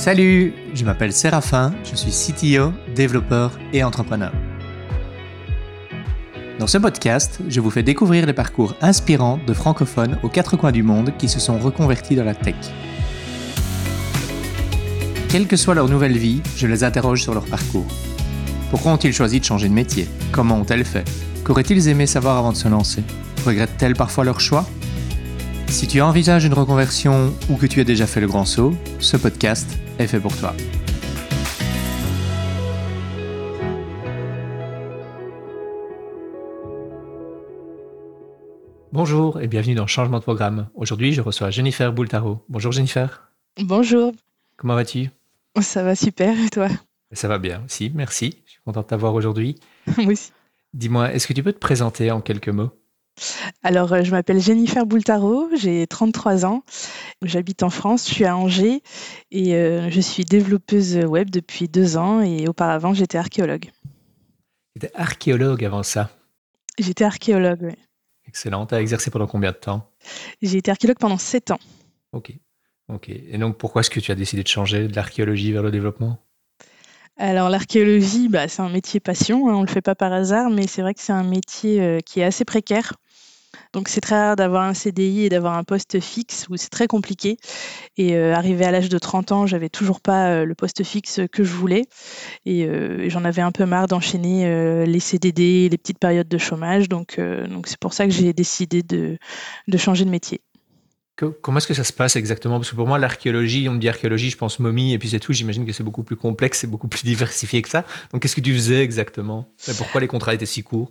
Salut, je m'appelle Séraphin, je suis CTO, développeur et entrepreneur. Dans ce podcast, je vous fais découvrir les parcours inspirants de francophones aux quatre coins du monde qui se sont reconvertis dans la tech. Quelle que soit leur nouvelle vie, je les interroge sur leur parcours. Pourquoi ont-ils choisi de changer de métier? Comment ont-elles fait? Qu'auraient-ils aimé savoir avant de se lancer? Regrettent-elles parfois leur choix? Si tu envisages une reconversion ou que tu as déjà fait le grand saut, ce podcast est fait pour toi. Bonjour et bienvenue dans Changement de programme. Aujourd'hui, je reçois Jennifer Boultaro. Bonjour Jennifer. Bonjour. Comment vas-tu? Ça va super et toi? Ça va bien aussi, merci. Je suis content de t'avoir aujourd'hui. Moi aussi. Dis-moi, est-ce que tu peux te présenter en quelques mots? Alors, euh, je m'appelle Jennifer Boultaro, j'ai 33 ans, j'habite en France, je suis à Angers et euh, je suis développeuse web depuis deux ans et auparavant j'étais archéologue. Tu étais archéologue avant ça? J'étais archéologue, oui. Excellent. Tu as exercé pendant combien de temps? J'ai été archéologue pendant sept ans. Ok. Ok. Et donc, pourquoi est-ce que tu as décidé de changer de l'archéologie vers le développement? Alors l'archéologie, bah, c'est un métier passion, hein, on ne le fait pas par hasard, mais c'est vrai que c'est un métier euh, qui est assez précaire. Donc c'est très rare d'avoir un CDI et d'avoir un poste fixe où c'est très compliqué. Et euh, arrivé à l'âge de 30 ans, j'avais toujours pas euh, le poste fixe que je voulais. Et j'en avais un peu marre d'enchaîner les CDD, les petites périodes de chômage. Donc c'est pour ça que j'ai décidé de changer de métier. Comment est-ce que ça se passe exactement? Parce que pour moi, l'archéologie, on me dit archéologie, je pense momie, et puis c'est tout. J'imagine que c'est beaucoup plus complexe, c'est beaucoup plus diversifié que ça. Donc, qu'est-ce que tu faisais exactement? Et pourquoi les contrats étaient si courts?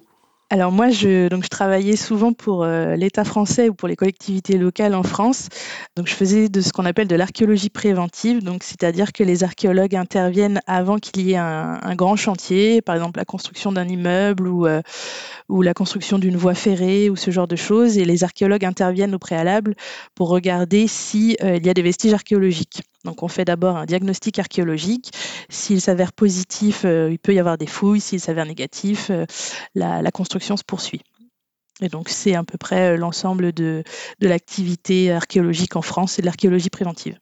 Alors moi, je, donc travaillais souvent pour euh, l'État français ou pour les collectivités locales en France. Donc je faisais de ce qu'on appelle de l'archéologie préventive, donc c'est-à-dire que les archéologues interviennent avant qu'il y ait un, grand chantier, par exemple la construction d'un immeuble ou, euh, la construction d'une voie ferrée ou ce genre de choses, et les archéologues interviennent au préalable pour regarder si euh, il y a des vestiges archéologiques. Donc on fait d'abord un diagnostic archéologique. S'il s'avère positif, euh, il peut y avoir des fouilles. S'il s'avère négatif, euh, la, la construction se poursuit. Et donc, c'est à peu près euh, l'ensemble de, de l'activité archéologique en France et de l'archéologie préventive.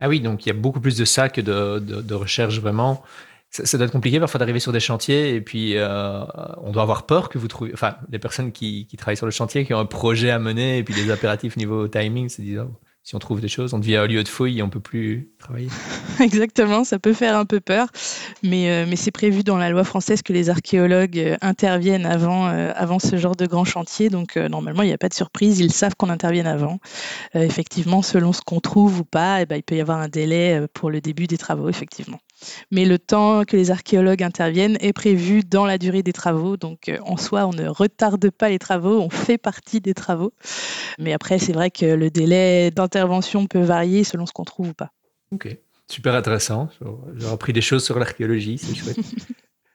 Ah oui, donc il y a beaucoup plus de ça que de, de- de recherche vraiment. Ça, ça doit être compliqué parfois d'arriver sur des chantiers et puis euh, on doit avoir peur que vous trouviez. Enfin, les personnes qui, qui travaillent sur le chantier, qui ont un projet à mener et puis les impératifs niveau timing, se disent oh, si on trouve des choses, on devient un lieu de fouille et on peut plus travailler. Exactement, ça peut faire un peu peur, mais, euh, mais c'est prévu dans la loi française que les archéologues euh, interviennent avant, euh, avant ce genre de grand chantier. Donc, normalement, il n'y a pas de surprise, ils savent qu'on intervienne avant. Effectivement, selon ce qu'on trouve ou pas, eh ben, il peut y avoir un délai pour le début des travaux, effectivement. Mais le temps que les archéologues interviennent est prévu dans la durée des travaux. Donc, en soi, on ne retarde pas les travaux, on fait partie des travaux. Mais après, c'est vrai que le délai d'intervention peut varier selon ce qu'on trouve ou pas. Ok, super intéressant. J'ai appris des choses sur l'archéologie, c'est chouette.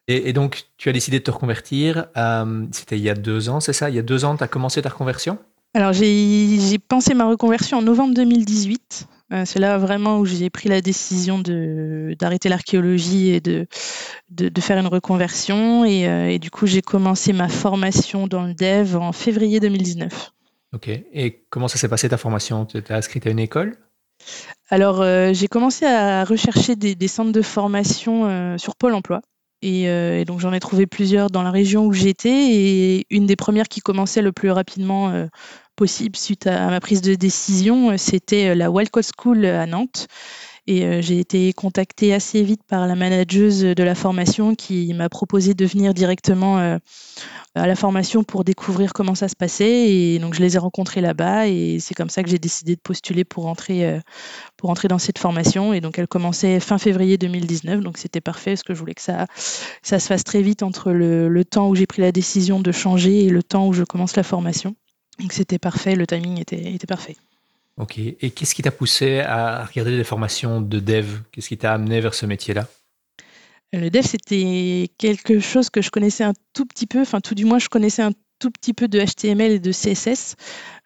Et, et donc, tu as décidé de te reconvertir. euh, C'était il y a deux ans, c'est ça? Il y a deux ans, tu as commencé ta reconversion? Alors, j'ai pensé ma reconversion en novembre 2018. Euh, c'est là vraiment où j'ai pris la décision d'arrêter l'archéologie et de, de, de faire une reconversion. Et, euh, et du coup, j'ai commencé ma formation dans le dev en février 2019. Ok. Et comment ça s'est passé ta formation? Tu étais inscrite à une école? Alors, euh, j'ai commencé à rechercher des, centres de formation euh, sur Pôle emploi. Et, euh, et donc, j'en ai trouvé plusieurs dans la région où j'étais. Et une des premières qui commençait le plus rapidement possible suite à, ma prise de décision, c'était la Wildcott School à Nantes. Et j'ai été contactée assez vite par la manageuse de la formation qui m'a proposé de venir directement à la formation pour découvrir comment ça se passait. Et donc, je les ai rencontrés là-bas. Et c'est comme ça que j'ai décidé de postuler pour rentrer, euh, pour entrer dans cette formation. Et donc, elle commençait fin février 2019. Donc, c'était parfait parce que je voulais que ça, ça se fasse très vite entre le, le temps où j'ai pris la décision de changer et le temps où je commence la formation. Donc, c'était parfait. Le timing était, était parfait. Ok. Et qu'est-ce qui t'a poussé à regarder des formations de dev? Qu'est-ce qui t'a amené vers ce métier-là? Le dev, c'était quelque chose que je connaissais un tout petit peu, enfin tout du moins je connaissais un tout petit peu de HTML et de CSS.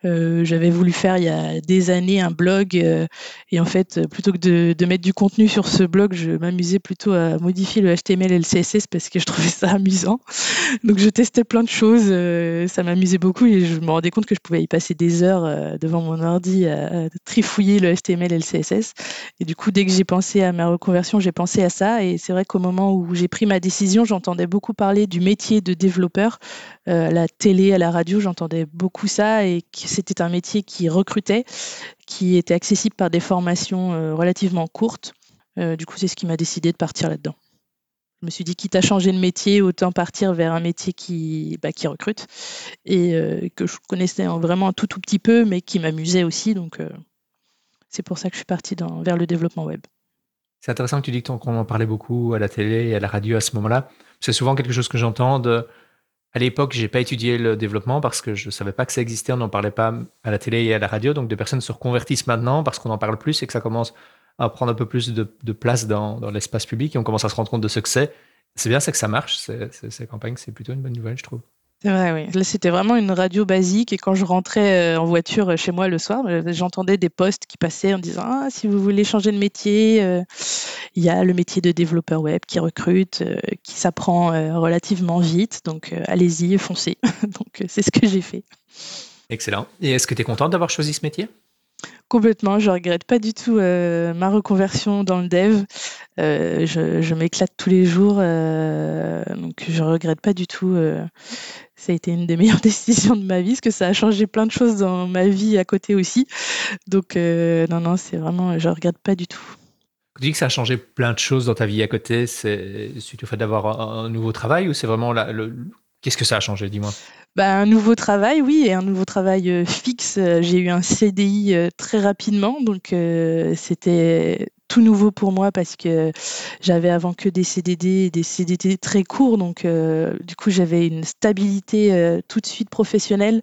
Euh, j'avais voulu faire il y a des années un blog euh, et en fait, plutôt que de, mettre du contenu sur ce blog, je m'amusais plutôt à modifier le HTML et le CSS parce que je trouvais ça amusant. Donc je testais plein de choses, euh, ça m'amusait beaucoup et je me rendais compte que je pouvais y passer des heures devant mon ordi à, trifouiller le HTML et le CSS. Et du coup, dès que j'ai pensé à ma reconversion, j'ai pensé à ça et c'est vrai qu'au moment où j'ai pris ma décision, j'entendais beaucoup parler du métier de développeur, à la télé, à la radio, j'entendais beaucoup ça et c'était un métier qui recrutait, qui était accessible par des formations euh, relativement courtes. Euh, du coup, c'est ce qui m'a décidé de partir là-dedans. Je me suis dit, quitte à changer de métier, autant partir vers un métier qui, bah, qui recrute et euh, que je connaissais vraiment un tout, tout petit peu, mais qui m'amusait aussi. Donc, c'est pour ça que je suis partie vers le développement web. C'est intéressant que tu dis qu'on en parlait beaucoup à la télé et à la radio à ce moment-là. C'est souvent quelque chose que j'entends à l'époque, j'ai pas étudié le développement parce que je savais pas que ça existait, on n'en parlait pas à la télé et à la radio. Donc, des personnes se reconvertissent maintenant parce qu'on en parle plus et que ça commence à prendre un peu plus de, place dans, l'espace public et on commence à se rendre compte de ce que c'est. C'est bien, c'est que ça marche. Ces campagnes, c'est plutôt une bonne nouvelle, je trouve. C'est vrai, oui. Là, c'était vraiment une radio basique. Et quand je rentrais euh, en voiture euh, chez moi le soir, euh, j'entendais des posts qui passaient en disant Ah, si vous voulez changer de métier, il y a le métier de développeur web qui recrute, qui s'apprend relativement vite. Donc, allez-y, foncez. donc, c'est ce que j'ai fait. Excellent. Et est-ce que tu es contente d'avoir choisi ce métier? Complètement, je regrette pas du tout ma reconversion dans le dev. je, m'éclate tous les jours, donc je regrette pas du tout ça a été une des meilleures décisions de ma vie, parce que ça a changé plein de choses dans ma vie à côté aussi. Donc, euh, non, non, c'est vraiment, je regarde pas du tout. Tu dis que ça a changé plein de choses dans ta vie à côté, c'est suite au fait d'avoir un, nouveau travail ou c'est vraiment. Qu'est-ce que ça a changé, dis-moi? Bah, un nouveau travail, oui, et un nouveau travail euh, fixe. J'ai eu un CDI euh, très rapidement, donc c'était tout nouveau pour moi parce que j'avais avant que des CDD, des CDD très courts, donc euh, du coup j'avais une stabilité euh, tout de suite professionnelle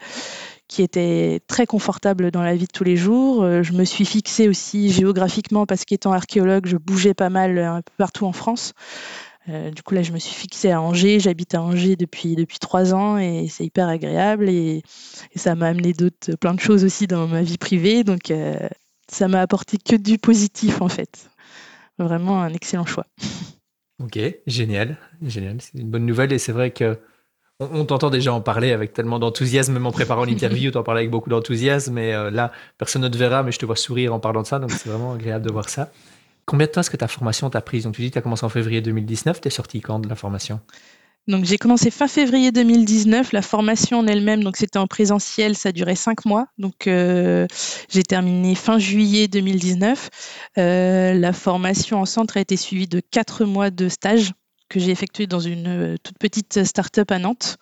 qui était très confortable dans la vie de tous les jours. Euh, je me suis fixée aussi géographiquement parce qu'étant archéologue, je bougeais pas mal un peu partout en France. Du coup, là, je me suis fixée à Angers. J'habite à Angers depuis, depuis trois ans et c'est hyper agréable. Et, ça m'a amené d'autres, plein de choses aussi dans ma vie privée. Donc, ça m'a apporté que du positif en fait. Vraiment un excellent choix. Ok, génial, génial. C'est une bonne nouvelle et c'est vrai que on, t'entend déjà en parler avec tellement d'enthousiasme, même en préparant l'interview, t'en parlais avec beaucoup d'enthousiasme, mais euh, là, personne ne te verra, mais je te vois sourire en parlant de ça, donc c'est vraiment agréable de voir ça. Combien de temps est-ce que ta formation t'a prise? Donc tu dis que tu as commencé en février 2019, tu es sorti quand de la formation? Donc j'ai commencé fin février 2019, la formation en elle-même, donc c'était en présentiel, ça durait cinq mois. Donc euh, j'ai terminé fin juillet 2019. Euh, la formation en centre a été suivie de quatre mois de stage que j'ai effectué dans une euh, toute petite start-up à Nantes.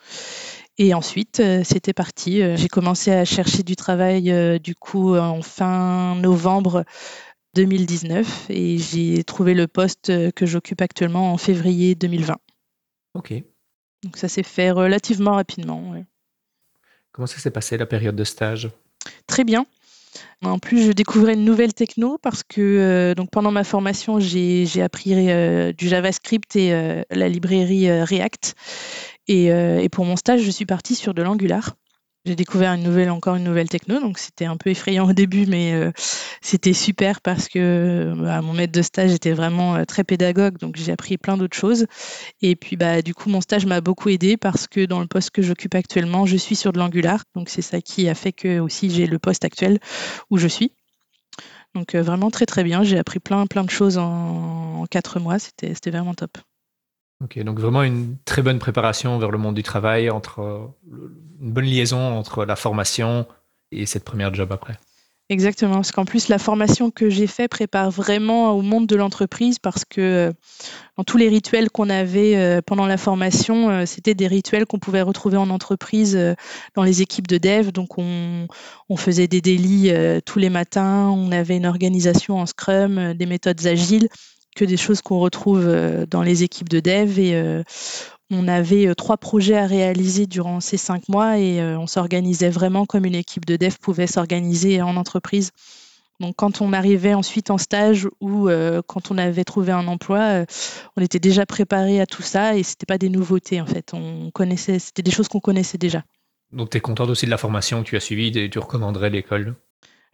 Et ensuite, c'était parti. J'ai commencé à chercher du travail du coup en fin novembre 2019 et j'ai trouvé le poste que j'occupe actuellement en février 2020. Ok. Donc ça s'est fait relativement rapidement. Comment ça s'est passé la période de stage? Très bien. En plus, je découvrais une nouvelle techno parce que euh, donc pendant ma formation, j'ai appris euh, du JavaScript et euh, la librairie React. et, pour mon stage, je suis partie sur de l'Angular. J'ai découvert une nouvelle, encore une nouvelle techno, donc c'était un peu effrayant au début, mais euh, c'était super parce que bah, mon maître de stage était vraiment euh, très pédagogue, donc j'ai appris plein d'autres choses. Et puis bah du coup mon stage m'a beaucoup aidé parce que dans le poste que j'occupe actuellement, je suis sur de l'Angular, donc c'est ça qui a fait que aussi j'ai le poste actuel où je suis. Donc euh, vraiment très très bien, j'ai appris plein plein de choses en, en quatre mois, c'était vraiment top. Donc vraiment une très bonne préparation vers le monde du travail, entre une bonne liaison entre la formation et cette première job après. Exactement, parce qu'en plus la formation que j'ai fait prépare vraiment au monde de l'entreprise parce que euh, dans tous les rituels qu'on avait euh, pendant la formation, euh, c'était des rituels qu'on pouvait retrouver en entreprise dans les équipes de dev. Donc on, on faisait des délits tous les matins, on avait une organisation en Scrum, des méthodes agiles que des choses qu'on retrouve euh, dans les équipes de dev. Et euh, on avait euh, trois projets à réaliser durant ces cinq mois et on s'organisait vraiment comme une équipe de dev pouvait s'organiser en entreprise. Donc quand on arrivait ensuite en stage ou quand on avait trouvé un emploi, on était déjà préparé à tout ça et c'était pas des nouveautés en fait. On connaissait, c'était des choses qu'on connaissait déjà. Donc, tu es contente aussi de la formation que tu as suivie et tu recommanderais l'école?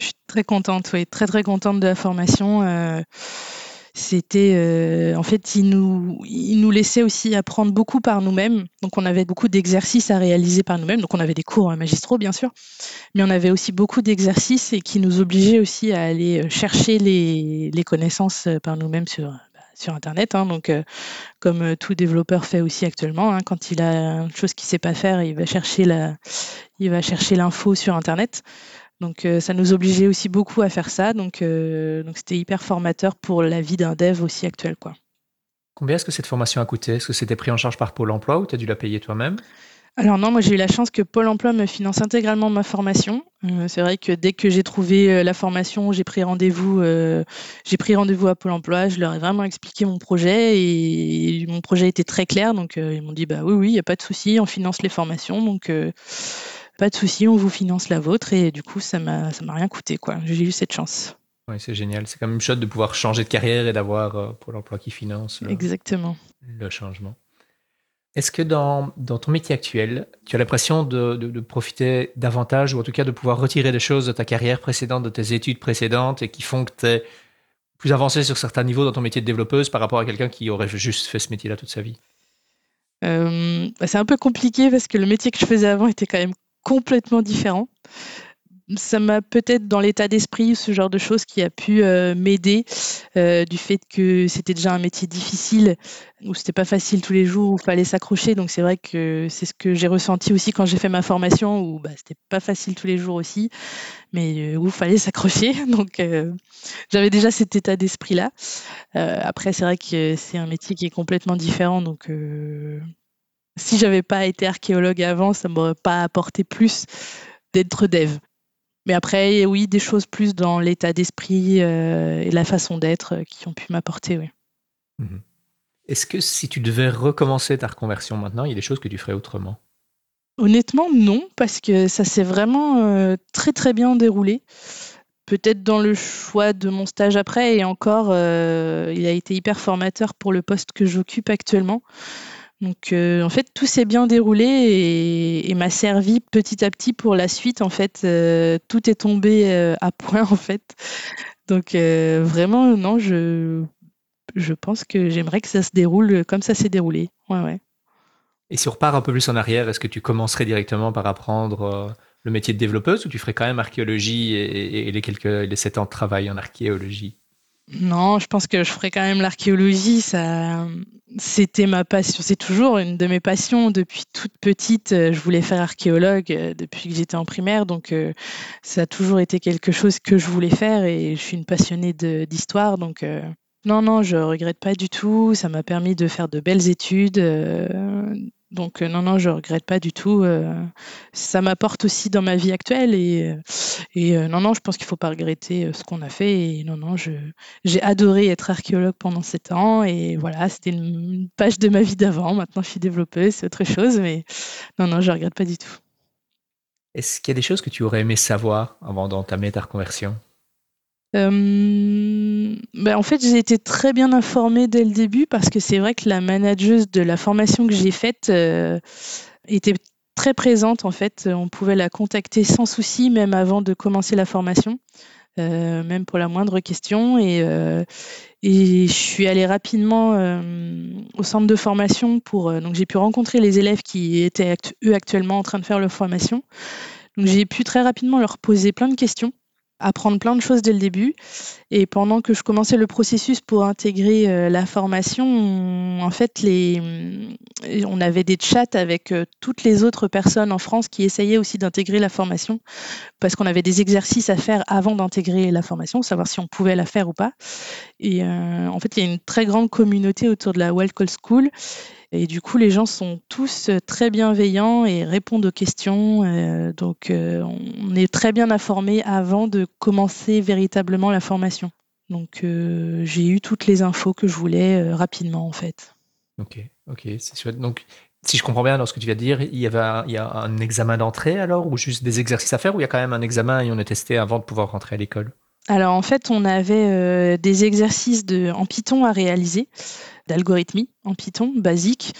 Je suis très contente, oui, très très contente de la formation. C'était, euh, en fait, il nous, il nous laissait aussi apprendre beaucoup par nous-mêmes. Donc, on avait beaucoup d'exercices à réaliser par nous-mêmes. Donc, on avait des cours magistraux, bien sûr, mais on avait aussi beaucoup d'exercices et qui nous obligeaient aussi à aller euh, chercher les, les connaissances euh, par nous-mêmes sur, bah, sur Internet. Hein. donc, comme tout développeur fait aussi actuellement, hein, quand il a une chose qu'il ne sait pas faire, il va chercher la, il va chercher l'info sur Internet. Donc euh, ça nous obligeait aussi beaucoup à faire ça. Donc euh, donc c'était hyper formateur pour la vie d'un dev aussi actuel. Quoi. Combien est-ce que cette formation a coûté? Est-ce que c'était pris en charge par Pôle Emploi ou tu as dû la payer toi-même? Alors non, moi j'ai eu la chance que Pôle Emploi me finance intégralement ma formation. Euh, c'est vrai que dès que j'ai trouvé la formation, j'ai pris rendez-vous, j'ai pris rendez-vous à Pôle Emploi. Je leur ai vraiment expliqué mon projet et, mon projet était très clair. Donc ils m'ont dit bah oui oui, il y a pas de souci, on finance les formations. Donc pas de souci, on vous finance la vôtre. Et du coup, ça m'a, ça m'a rien coûté, quoi. J'ai eu cette chance. Oui, c'est génial. C'est quand même chouette de pouvoir changer de carrière et d'avoir euh, pour l'emploi qui finance le, Exactement. le changement. Est-ce que dans, dans, ton métier actuel, tu as l'impression de, de, profiter davantage, ou en tout cas de pouvoir retirer des choses de ta carrière précédente, de tes études précédentes, et qui font que tu es plus avancé sur certains niveaux dans ton métier de développeuse par rapport à quelqu'un qui aurait juste fait ce métier-là toute sa vie? Euh, bah, C'est un peu compliqué parce que le métier que je faisais avant était quand même complètement différent. Ça m'a peut-être dans l'état d'esprit ce genre de choses qui a pu euh, m'aider euh, du fait que c'était déjà un métier difficile où c'était pas facile tous les jours où il fallait s'accrocher. Donc c'est vrai que c'est ce que j'ai ressenti aussi quand j'ai fait ma formation où bah, c'était pas facile tous les jours aussi mais euh, où il fallait s'accrocher. Donc j'avais déjà cet état d'esprit là après c'est vrai que c'est un métier qui est complètement différent. Donc si j'avais pas été archéologue avant, ça m'aurait pas apporté plus d'être dev. Mais après, oui, des choses plus dans l'état d'esprit euh, et la façon d'être euh, qui ont pu m'apporter, oui. Mhm. Est-ce que si tu devais recommencer ta reconversion maintenant, il y a des choses que tu ferais autrement? Honnêtement, non, parce que ça s'est vraiment euh, très très bien déroulé. Peut-être dans le choix de mon stage après, et encore, il a été hyper formateur pour le poste que j'occupe actuellement. Donc euh, en fait tout s'est bien déroulé et, m'a servi petit à petit pour la suite. En fait euh, tout est tombé euh, à point en fait. Donc vraiment non je pense que j'aimerais que ça se déroule comme ça s'est déroulé. Ouais ouais. Et si on repart un peu plus en arrière, est-ce que tu commencerais directement par apprendre le métier de développeuse ou tu ferais quand même archéologie et, les quelques les sept ans de travail en archéologie? Non, je pense que je ferais quand même l'archéologie. Ça, c'était ma passion. C'est toujours une de mes passions depuis toute petite. Euh, je voulais faire archéologue euh, depuis que j'étais en primaire, donc euh, ça a toujours été quelque chose que je voulais faire et je suis une passionnée d'histoire, donc non, non, je regrette pas du tout. Ça m'a permis de faire de belles études, donc euh, non, non, je regrette pas du tout. Euh, ça m'apporte aussi dans ma vie actuelle et, euh, non, non, je pense qu'il faut pas regretter ce qu'on a fait. Et non, non, j'ai adoré être archéologue pendant sept ans et voilà, c'était une page de ma vie d'avant. Maintenant, je suis développeuse, c'est autre chose, mais non, non, je regrette pas du tout. Est-ce qu'il y a des choses que tu aurais aimé savoir avant d'entamer ta reconversion? Euh, ben en fait, j'ai été très bien informée dès le début parce que c'est vrai que la manageuse de la formation que j'ai faite euh, était très présente. En fait, on pouvait la contacter sans souci, même avant de commencer la formation, euh, même pour la moindre question. Et, et je suis allée rapidement au centre de formation pour. donc, j'ai pu rencontrer les élèves qui étaient eux actuellement en train de faire leur formation. Donc, j'ai pu très rapidement leur poser plein de questions apprendre plein de choses dès le début. Et pendant que je commençais le processus pour intégrer euh, la formation, on, en fait, les, on avait des chats avec euh, toutes les autres personnes en France qui essayaient aussi d'intégrer la formation, parce qu'on avait des exercices à faire avant d'intégrer la formation, savoir si on pouvait la faire ou pas. Et euh, en fait, il y a une très grande communauté autour de la Wild Call School. Et du coup, les gens sont tous euh, très bienveillants et répondent aux questions. Euh, donc, euh, on est très bien informé avant de commencer véritablement la formation. Donc, j'ai eu toutes les infos que je voulais rapidement, en fait. Ok, ok, c'est chouette. Donc, si je comprends bien dans ce que tu viens de dire, il y, avait il y a un examen d'entrée alors, ou juste des exercices à faire, ou il y a quand même un examen et on est testé avant de pouvoir rentrer à l'école? Alors en fait, on avait des exercices de, en Python à réaliser, d'algorithmie en Python basique.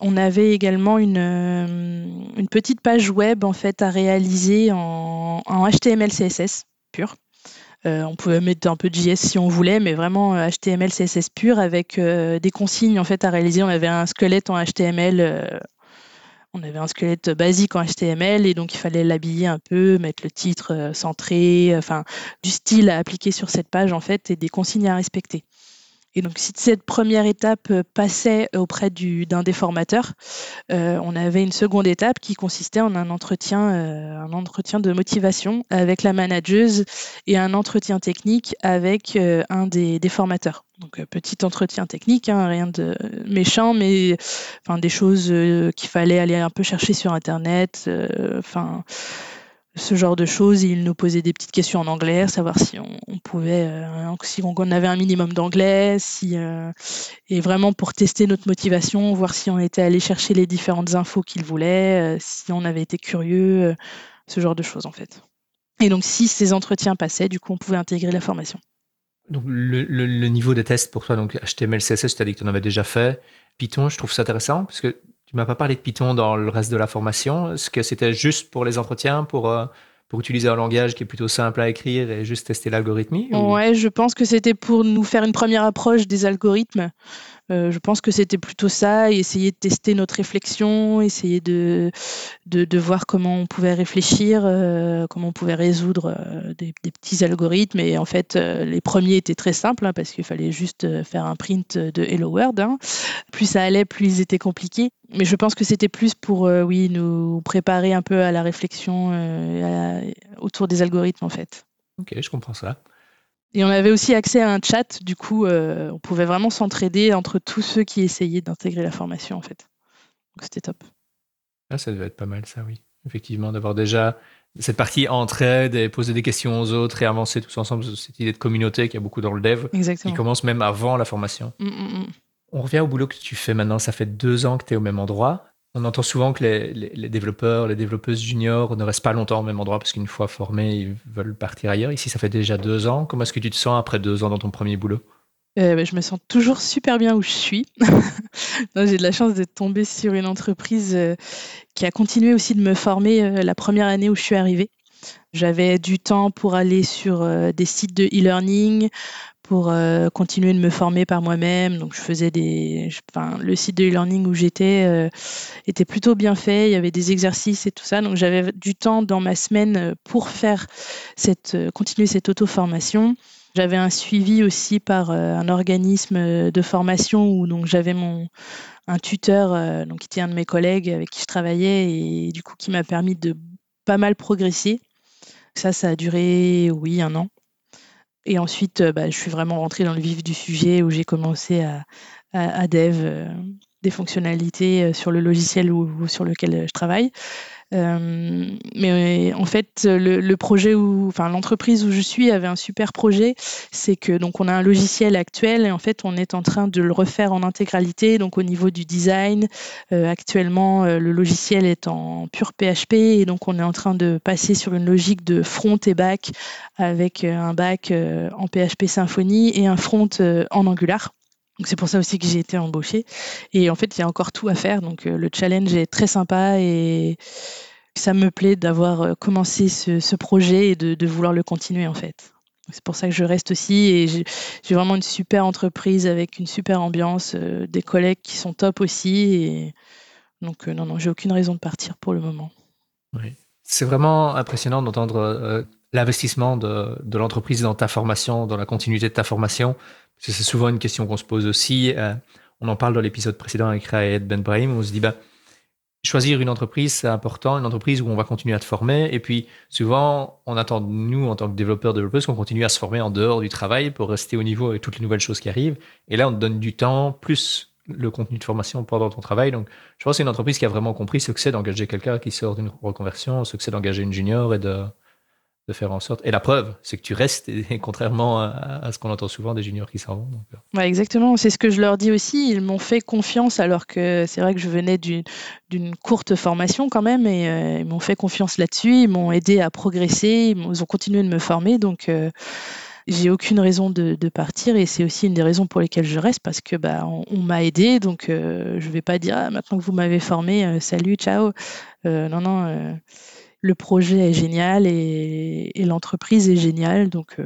On avait également une, une petite page web en fait à réaliser en, HTML, CSS pur. on pouvait mettre un peu de JS si on voulait, mais vraiment HTML, CSS pur avec des consignes en fait à réaliser. On avait un squelette en HTML on avait un squelette basique en HTML et donc il fallait l'habiller un peu, mettre le titre euh, centré, enfin du style à appliquer sur cette page en fait et des consignes à respecter. Et donc, si cette première étape euh, passait auprès d'un des formateurs, euh, on avait une seconde étape qui consistait en un entretien, euh, un entretien de motivation avec la manageuse et un entretien technique avec un des, formateurs. Donc, petit entretien technique, hein, rien de méchant, mais des choses qu'il fallait aller un peu chercher sur Internet. Ce genre de choses. Il nous posait des petites questions en anglais, savoir si on, pouvait, euh, si on avait un minimum d'anglais, si euh, et vraiment pour tester notre motivation, voir si on était allé chercher les différentes infos qu'il voulait, euh, si on avait été curieux, ce genre de choses en fait. Et donc si ces entretiens passaient, du coup on pouvait intégrer la formation. Donc le, niveau de test pour toi, donc HTML, CSS, tu as dit que tu en avais déjà fait. Python, je trouve ça intéressant parce que tu m'as pas parlé de Python dans le reste de la formation. Est-ce que c'était juste pour les entretiens, pour, euh, pour utiliser un langage qui est plutôt simple à écrire et juste tester l'algorithme Ouais, je pense que c'était pour nous faire une première approche des algorithmes. Euh, je pense que c'était plutôt ça, essayer de tester notre réflexion, essayer de, de, voir comment on pouvait réfléchir, euh, comment on pouvait résoudre euh, des, petits algorithmes. Et en fait, les premiers étaient très simples, hein, parce qu'il fallait juste faire un print de Hello World. Hein. Plus ça allait, plus ils étaient compliqués. Mais je pense que c'était plus pour, oui, nous préparer un peu à la réflexion autour des algorithmes, en fait. Ok, je comprends ça. Et on avait aussi accès à un chat, du coup, euh, on pouvait vraiment s'entraider entre tous ceux qui essayaient d'intégrer la formation, en fait. Donc c'était top. Ah, ça devait être pas mal, ça, oui. Effectivement, d'avoir déjà cette partie entraide et poser des questions aux autres et avancer tous ensemble, cette idée de communauté qui a beaucoup dans le dev, Exactement. qui commence même avant la formation. Mm, mm, mm. On revient au boulot que tu fais maintenant. Ça fait deux ans que tu es au même endroit. On entend souvent que les, développeurs, les développeuses juniors ne restent pas longtemps au même endroit parce qu'une fois formés, ils veulent partir ailleurs. Ici, ça fait déjà deux ans. Comment est-ce que tu te sens après deux ans dans ton premier boulot? Euh, bah, je me sens toujours super bien où je suis. J'ai de la chance d'être tombée sur une entreprise euh, qui a continué aussi de me former euh, la première année où je suis arrivée. J'avais du temps pour aller sur des sites de e-learning, pour euh, continuer de me former par moi-même. Donc, je faisais des. Le site de e-learning où j'étais euh, était plutôt bien fait. Il y avait des exercices et tout ça. Donc, j'avais du temps dans ma semaine euh, pour faire cette, continuer cette auto-formation. J'avais un suivi aussi par un organisme de formation où j'avais mon un tuteur donc qui était un de mes collègues avec qui je travaillais et du coup qui m'a permis de pas mal progresser. Ça, ça a duré, oui, un an. Et ensuite, euh, bah, je suis vraiment rentrée dans le vif du sujet où j'ai commencé à, dev euh, des fonctionnalités euh, sur le logiciel sur lequel je travaille. Mais en fait, le, projet où, enfin, l'entreprise où je suis avait un super projet. C'est que donc on a un logiciel actuel et en fait on est en train de le refaire en intégralité. Donc au niveau du design, actuellement le logiciel est en pur PHP et donc on est en train de passer sur une logique de front et back avec un back en PHP Symfony et un front en Angular. C'est pour ça aussi que j'ai été embauchée. Et en fait, il y a encore tout à faire. Donc euh, le challenge est très sympa et ça me plaît d'avoir euh, commencé ce, projet et de, vouloir le continuer en fait. C'est pour ça que je reste aussi et j'ai vraiment une super entreprise avec une super ambiance, euh, des collègues qui sont top aussi. Donc non, non, j'ai aucune raison de partir pour le moment. Oui. C'est vraiment impressionnant d'entendre l'investissement de, l'entreprise dans ta formation, dans la continuité de ta formation. C'est souvent une question qu'on se pose aussi. Euh, on en parle dans l'épisode précédent avec Raed Ben Brahim, on se dit, bah, choisir une entreprise, c'est important, une entreprise où on va continuer à te former. Et puis, souvent, on attend, nous, en tant que développeurs, développeuses, qu'on continue à se former en dehors du travail pour rester au niveau avec toutes les nouvelles choses qui arrivent. Et là, on te donne du temps, plus le contenu de formation pendant ton travail. Donc, je pense que c'est une entreprise qui a vraiment compris ce que c'est d'engager quelqu'un qui sort d'une reconversion, ce que c'est d'engager une junior et de, de faire en sorte. Et la preuve, c'est que tu restes, contrairement à, ce qu'on entend souvent des juniors qui s'en vont. Euh. Exactement, c'est ce que je leur dis aussi. Ils m'ont fait confiance alors que c'est vrai que je venais d'une courte formation quand même et euh, ils m'ont fait confiance là-dessus. Ils m'ont aidé à progresser, ils, ont continué de me former. Donc, euh, j'ai aucune raison de, partir et c'est aussi une des raisons pour lesquelles je reste parce que bah on, m'a aidé donc euh, je vais pas dire ah, maintenant que vous m'avez formé salut ciao non non le projet est génial et, l'entreprise est géniale donc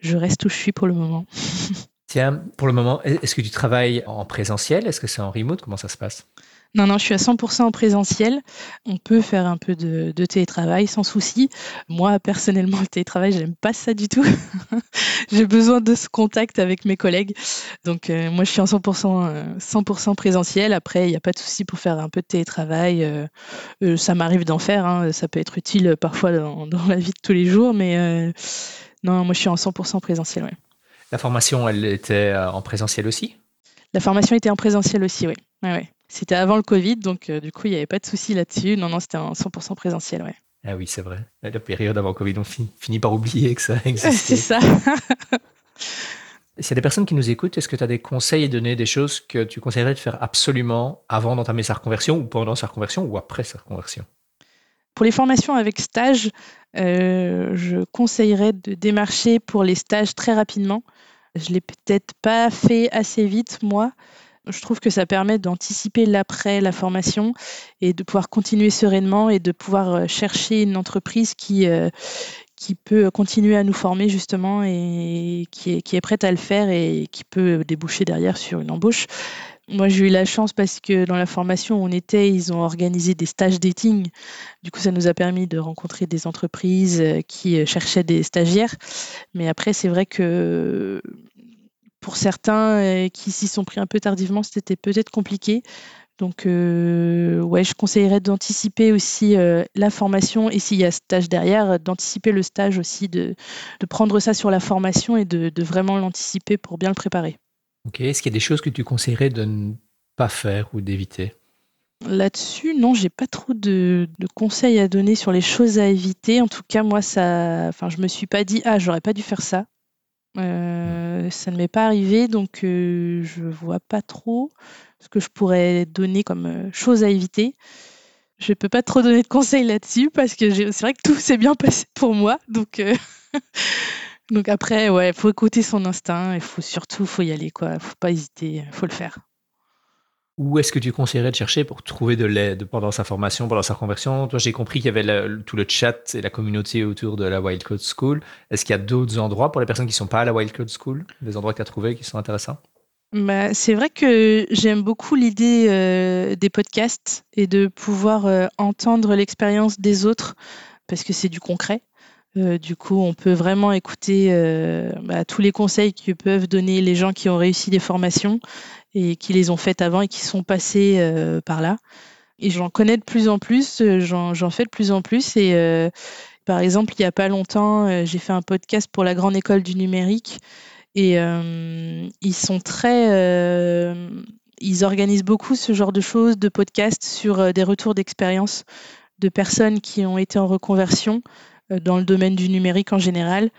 je reste où je suis pour le moment. Tiens, pour le moment, est-ce que tu travailles en présentiel? Est-ce que c'est en remote? Comment ça se passe? Non, non, je suis à 100% en présentiel. On peut faire un peu de, télétravail sans souci. Moi, personnellement, le télétravail, j'aime pas ça du tout. J'ai besoin de ce contact avec mes collègues. Donc, euh, moi, je suis en 100%, 100 euh, présentiel. Après, il n'y a pas de souci pour faire un peu de télétravail. Euh, ça m'arrive d'en faire. Hein. Ça peut être utile parfois dans, la vie de tous les jours. Mais non, moi, je suis en 100% présentiel. La formation, elle était en présentiel aussi? La formation était en présentiel aussi, oui. Ouais, ouais. C'était avant le Covid, donc euh, du coup, il n'y avait pas de souci là-dessus. Non, non, c'était un 100% présentiel, ouais. Ah oui, c'est vrai. La période avant le Covid, on finit par oublier que ça existait. c'est ça. S'il y a des personnes qui nous écoutent, est-ce que tu as des conseils à donner, des choses que tu conseillerais de faire absolument avant d'entamer sa reconversion ou pendant sa reconversion ou après sa reconversion? Pour les formations avec stage, euh, je conseillerais de démarcher pour les stages très rapidement. Je ne l'ai peut-être pas fait assez vite, moi. Je trouve que ça permet d'anticiper l'après la formation et de pouvoir continuer sereinement et de pouvoir euh, chercher une entreprise qui, euh, qui peut continuer à nous former justement et qui est, qui est prête à le faire et qui peut déboucher derrière sur une embauche. Moi, j'ai eu la chance parce que dans la formation où on était, ils ont organisé des stages dating. Du coup, ça nous a permis de rencontrer des entreprises euh, qui cherchaient des stagiaires. Mais après, c'est vrai que pour certains euh, qui s'y sont pris un peu tardivement, c'était peut-être compliqué. Donc, euh, ouais, je conseillerais d'anticiper aussi euh, la formation et s'il y a stage derrière, d'anticiper le stage aussi, de, prendre ça sur la formation et de, vraiment l'anticiper pour bien le préparer. Ok, est-ce qu'il y a des choses que tu conseillerais de ne pas faire ou d'éviter? Là-dessus, non, j'ai pas trop de, conseils à donner sur les choses à éviter. En tout cas, moi, ça, enfin, je me suis pas dit ah, j'aurais pas dû faire ça. Euh, ça ne m'est pas arrivé, donc euh, je vois pas trop ce que je pourrais donner comme euh, chose à éviter. Je peux pas trop donner de conseils là-dessus parce que c'est vrai que tout s'est bien passé pour moi, donc donc après, ouais, faut écouter son instinct, il faut surtout faut y aller quoi, faut pas hésiter, faut le faire. Où est-ce que tu conseillerais de chercher pour trouver de l'aide pendant sa formation, pendant sa conversion? Toi, j'ai compris qu'il y avait tout le chat et la communauté autour de la Wildcode School. Est-ce qu'il y a d'autres endroits pour les personnes qui ne sont pas à la Wildcode School? Des endroits que tu as trouvés qui sont intéressants? Bah, c'est vrai que j'aime beaucoup l'idée euh, des podcasts et de pouvoir euh, entendre l'expérience des autres parce que c'est du concret. Euh, du coup, on peut vraiment écouter bah, tous les conseils que peuvent donner les gens qui ont réussi des formations et qui les ont faites avant et qui sont passés euh, par là. Et j'en connais de plus en plus, euh, j'en fais de plus en plus. Et euh, par exemple, il n'y a pas longtemps, j'ai fait un podcast pour la Grande École du Numérique. Et ils sont très. ils organisent beaucoup ce genre de choses, de podcasts sur des retours d'expérience de personnes qui ont été en reconversion dans le domaine du numérique en général.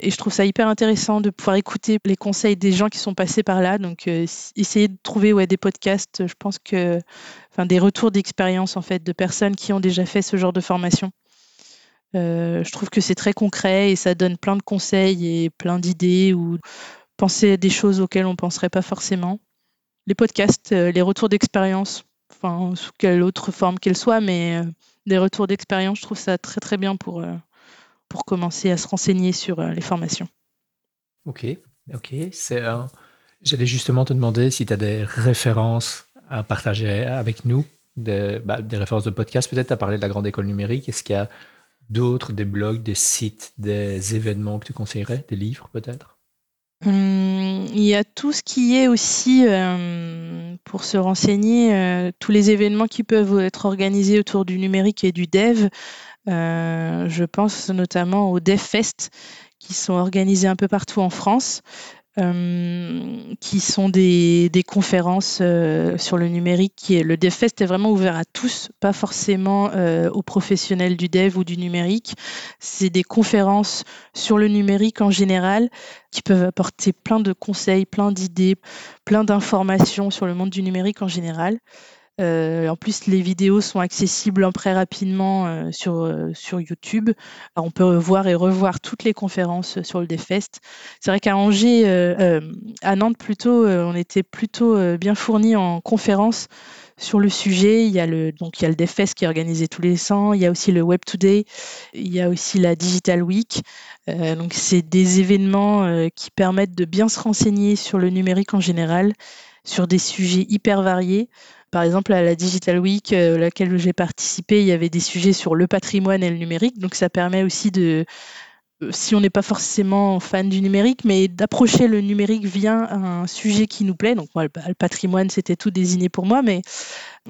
Et je trouve ça hyper intéressant de pouvoir écouter les conseils des gens qui sont passés par là. Donc, euh, essayer de trouver ouais, des podcasts, je pense que, enfin, des retours d'expérience en fait de personnes qui ont déjà fait ce genre de formation. Euh, je trouve que c'est très concret et ça donne plein de conseils et plein d'idées ou penser à des choses auxquelles on ne penserait pas forcément. Les podcasts, euh, les retours d'expérience, sous quelle autre forme qu'elle soit, mais des retours d'expérience, je trouve ça très très bien pour pour commencer à se renseigner sur euh, les formations. Ok, ok. C'est, J'allais justement te demander si tu as des références à partager avec nous, des, bah, des références de podcast peut-être, tu as parlé de la grande école numérique. Est-ce qu'il y a d'autres, des blogs, des sites, des événements que tu conseillerais, des livres peut-être? Hum, il y a tout ce qui est aussi, euh, pour se renseigner, euh, tous les événements qui peuvent être organisés autour du numérique et du dev. Euh, je pense notamment aux DevFest qui sont organisés un peu partout en France. Euh, qui sont des, conférences euh, sur le numérique. Le DevFest est vraiment ouvert à tous, pas forcément aux professionnels du dev ou du numérique. C'est des conférences sur le numérique en général qui peuvent apporter plein de conseils, plein d'idées, plein d'informations sur le monde du numérique en général. En plus, les vidéos sont accessibles très rapidement sur, sur YouTube. on peut voir et revoir toutes les conférences sur le DFest. C'est vrai qu'à Angers, à Nantes plutôt, on était plutôt bien fournis en conférences sur le sujet. Il y a le, donc, il y a le DevFest qui est organisé tous les ans. Il y a aussi le Web Today. Il y a aussi la Digital Week. Euh, donc, c'est des événements euh, qui permettent de bien se renseigner sur le numérique en général, sur des sujets hyper variés. Par exemple, à la Digital Week, euh, laquelle j'ai participé, il y avait des sujets sur le patrimoine et le numérique. Donc, ça permet aussi de, si on n'est pas forcément fan du numérique, mais d'approcher le numérique via un sujet qui nous plaît. Donc, moi, le patrimoine, c'était tout désigné pour moi, mais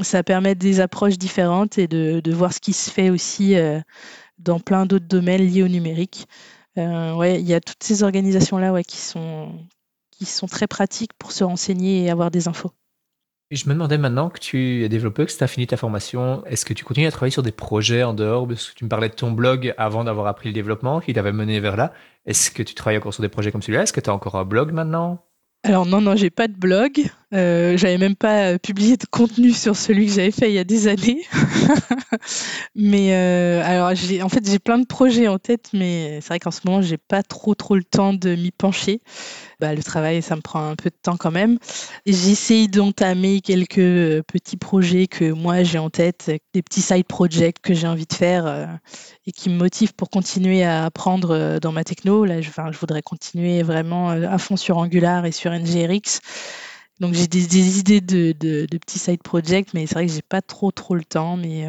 ça permet des approches différentes et de, voir ce qui se fait aussi euh, dans plein d'autres domaines liés au numérique. Euh, ouais, il y a toutes ces organisations-là ouais, qui, sont, qui sont très pratiques pour se renseigner et avoir des infos je me demandais maintenant que tu es développeur, que tu as fini ta formation, est-ce que tu continues à travailler sur des projets en dehors Parce que tu me parlais de ton blog avant d'avoir appris le développement, qui t'avait mené vers là? Est-ce que tu travailles encore sur des projets comme celui-là? Est-ce que tu as encore un blog maintenant? Alors non, non, j'ai pas de blog. Euh, j'avais même pas euh, publié de contenu sur celui que j'avais fait il y a des années. mais euh, alors, en fait, j'ai plein de projets en tête, mais c'est vrai qu'en ce moment, j'ai pas trop trop le temps de m'y pencher. Bah, le travail, ça me prend un peu de temps quand même. J'essaye d'entamer quelques petits projets que moi j'ai en tête, des petits side projects que j'ai envie de faire et qui me motivent pour continuer à apprendre dans ma techno. Là, je voudrais continuer vraiment à fond sur Angular et sur NGRX. Donc j'ai des, idées de, petits side projects, mais c'est vrai que j'ai pas trop trop le temps, mais,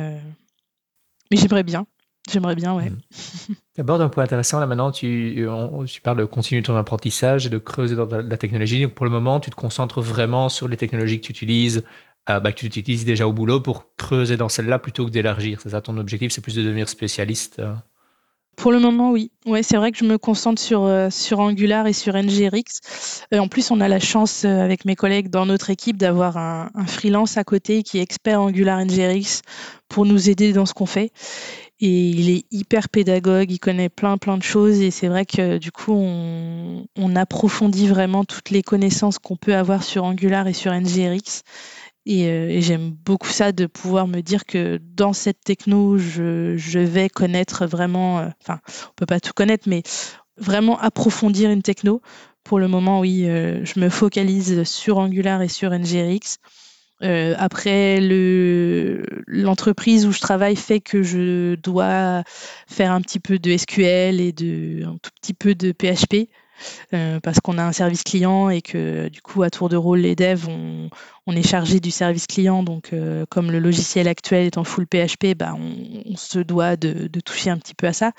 mais j'aimerais bien. J'aimerais bien, ouais. D'abord, un point intéressant, là maintenant, tu, tu parles de continuer ton apprentissage et de creuser dans la, technologie. Donc, pour le moment, tu te concentres vraiment sur les technologies que tu utilises, euh, bah, que tu utilises déjà au boulot pour creuser dans celles-là plutôt que d'élargir. C'est ça ton objectif, c'est plus de devenir spécialiste euh? Pour le moment, oui. Ouais, c'est vrai que je me concentre sur, euh, sur Angular et sur NGRX. en plus, on a la chance avec mes collègues dans notre équipe d'avoir un, freelance à côté qui est expert Angular NGRX pour nous aider dans ce qu'on fait et il est hyper pédagogue, il connaît plein plein de choses et c'est vrai que du coup on, approfondit vraiment toutes les connaissances qu'on peut avoir sur Angular et sur NGRX euh, et, j'aime beaucoup ça de pouvoir me dire que dans cette techno je, vais connaître vraiment, euh, enfin on peut pas tout connaître mais vraiment approfondir une techno. Pour le moment oui, euh, je me focalise sur Angular et sur NGRX. Euh, après, l'entreprise où je travaille fait que je dois faire un petit peu de SQL et de, un tout petit peu de PHP. Euh, parce qu'on a un service client et que du coup à tour de rôle les devs on, est chargé du service client donc euh, comme le logiciel actuel est en full PHP bah, on, se doit de, toucher un petit peu à ça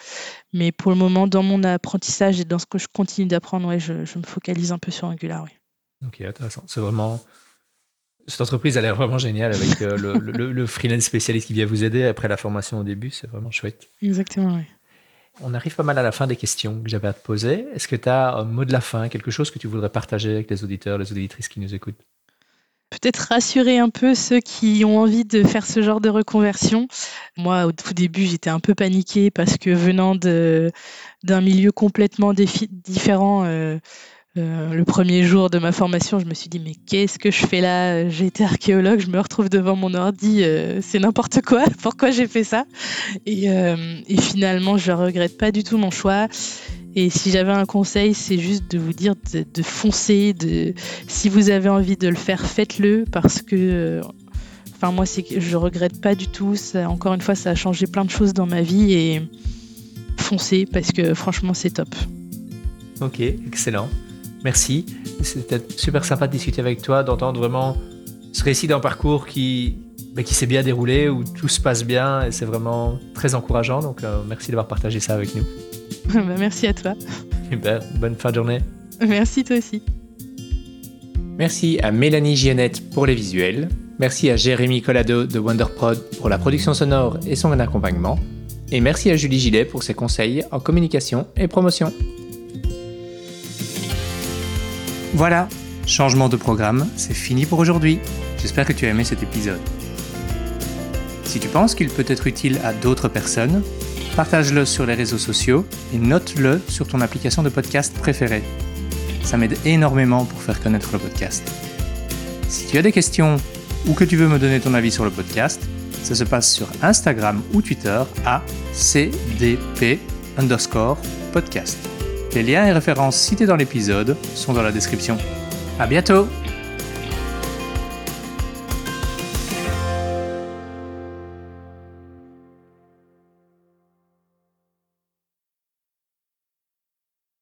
mais pour le moment dans mon apprentissage et dans ce que je continue d'apprendre ouais, je, me focalise un peu sur Angular oui. ok intéressant c'est vraiment cette entreprise a l'air vraiment géniale avec euh, le, freelance spécialiste qui vient vous aider après la formation au début. C'est vraiment chouette. Exactement, oui. On arrive pas mal à la fin des questions que j'avais à te poser. Est-ce que tu as un mot de la fin, quelque chose que tu voudrais partager avec les auditeurs, les auditrices qui nous écoutent? Peut-être rassurer un peu ceux qui ont envie de faire ce genre de reconversion. Moi, au tout début, j'étais un peu paniquée parce que venant d'un milieu complètement différent, euh, euh, le premier jour de ma formation, je me suis dit mais qu'est-ce que je fais là? J'ai été archéologue, je me retrouve devant mon ordi, euh, c'est n'importe quoi. Pourquoi j'ai fait ça? Euh, et, finalement, je regrette pas du tout mon choix. Et si j'avais un conseil, c'est juste de vous dire de, foncer. Si vous avez envie de le faire, faites-le parce que, enfin moi, c'est je regrette pas du tout. Ça, encore une fois, ça a changé plein de choses dans ma vie et foncez parce que franchement, c'est top. Ok, excellent. Merci. C'était super sympa de discuter avec toi, d'entendre vraiment ce récit d'un parcours qui, bah, qui s'est bien déroulé, où tout se passe bien, et c'est vraiment très encourageant. Donc, euh, merci d'avoir partagé ça avec nous. Bah, merci à toi. Super, bonne fin de journée. Merci toi aussi. Merci à Mélanie Giannette pour les visuels. Merci à Jérémy Collado de Wonderprod pour la production sonore et son accompagnement. Et merci à Julie Gillet pour ses conseils en communication et promotion. Voilà, changement de programme, c'est fini pour aujourd'hui. J'espère que tu as aimé cet épisode. Si tu penses qu'il peut être utile à d'autres personnes, partage-le sur les réseaux sociaux et note-le sur ton application de podcast préférée. Ça m'aide énormément pour faire connaître le podcast. Si tu as des questions ou que tu veux me donner ton avis sur le podcast, ça se passe sur Instagram ou Twitter à cdp underscore podcast. Les liens et références cités dans l'épisode sont dans la description. À bientôt!